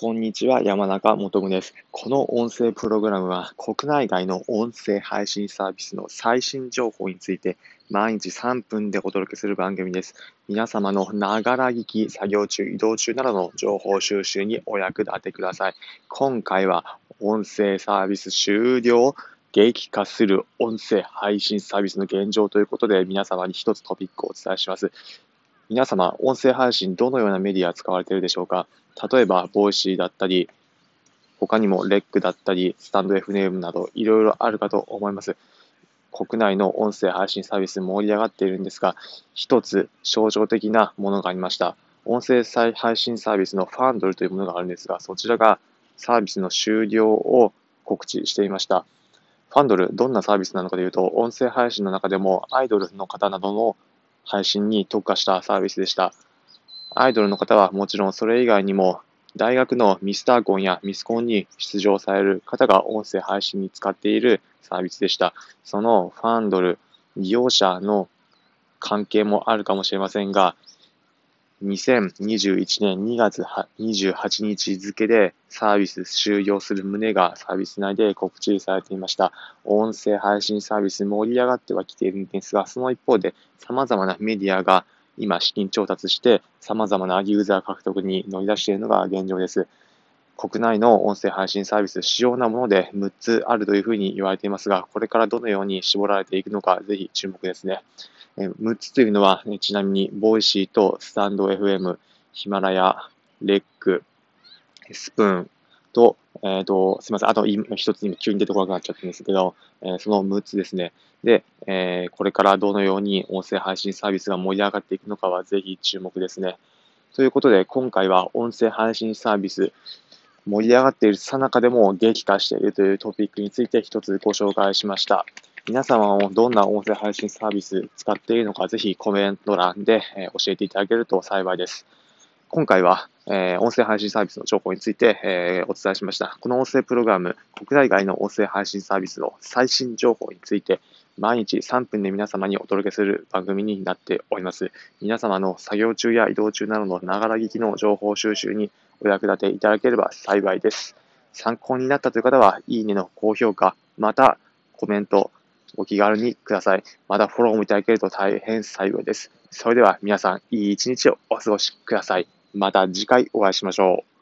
こんにちは、山中元夢です。この音声プログラムは国内外の音声配信サービスの最新情報について毎日3分でお届けする番組です。皆様のながら聞き、作業中、移動中などの情報収集にお役立てください。今回は音声サービス終了激化する音声配信サービスの現状ということで皆様に一つトピックをお伝えします。皆様、音声配信どのようなメディア使われているでしょうか？例えば、ボイシーだったり、他にもレックだったり、スタンド FM などいろいろあるかと思います。国内の音声配信サービス盛り上がっているんですが、一つ象徴的なものがありました。音声配信サービスのファンドルというものがあるんですが、そちらがサービスの終了を告知していました。ファンドル、どんなサービスなのかというと、音声配信の中でもアイドルの方などの配信に特化したサービスでした。アイドルの方はもちろんそれ以外にも、大学のミスターコンやミスコンに出場される方が音声配信に使っているサービスでした。そのファンドル、利用者の関係もあるかもしれませんが、2021年2月28日付でサービス終了する旨がサービス内で告知されていました。音声配信サービス盛り上がってはきているんですが、その一方で様々なメディアが今資金調達して様々なユーザー獲得に乗り出しているのが現状です。国内の音声配信サービス、主要なもので6つあるというふうに言われていますが、これからどのように絞られていくのか、ぜひ注目ですね。6つというのは、ちなみに、ボイシーとスタンド FM、ヒマラヤ、レック、スプーンと、えっ、ー、と、すみません。あと一つ今急に出てこなくなっちゃったんですけど、え、その6つですね。で、え、これからどのように音声配信サービスが盛り上がっていくのかはぜひ注目ですね。ということで、今回は音声配信サービス、盛り上がっているさなかでも激化しているというトピックについて一つご紹介しました。皆様もどんな音声配信サービス使っているのか、ぜひコメント欄で、教えていただけると幸いです。今回は、えー、音声配信サービスの情報について、えー、お伝えしました。この音声プログラム、国内外の音声配信サービスの最新情報について、毎日3分で皆様にお届けする番組になっております。皆様の作業中や移動中などのながら聞きの情報収集にお役立ていただければ幸いです。参考になったという方は、いいねの高評価、またコメント、お気軽にください。またフォローもいただけると大変幸いです。それでは皆さん、いい一日をお過ごしください。また次回お会いしましょう。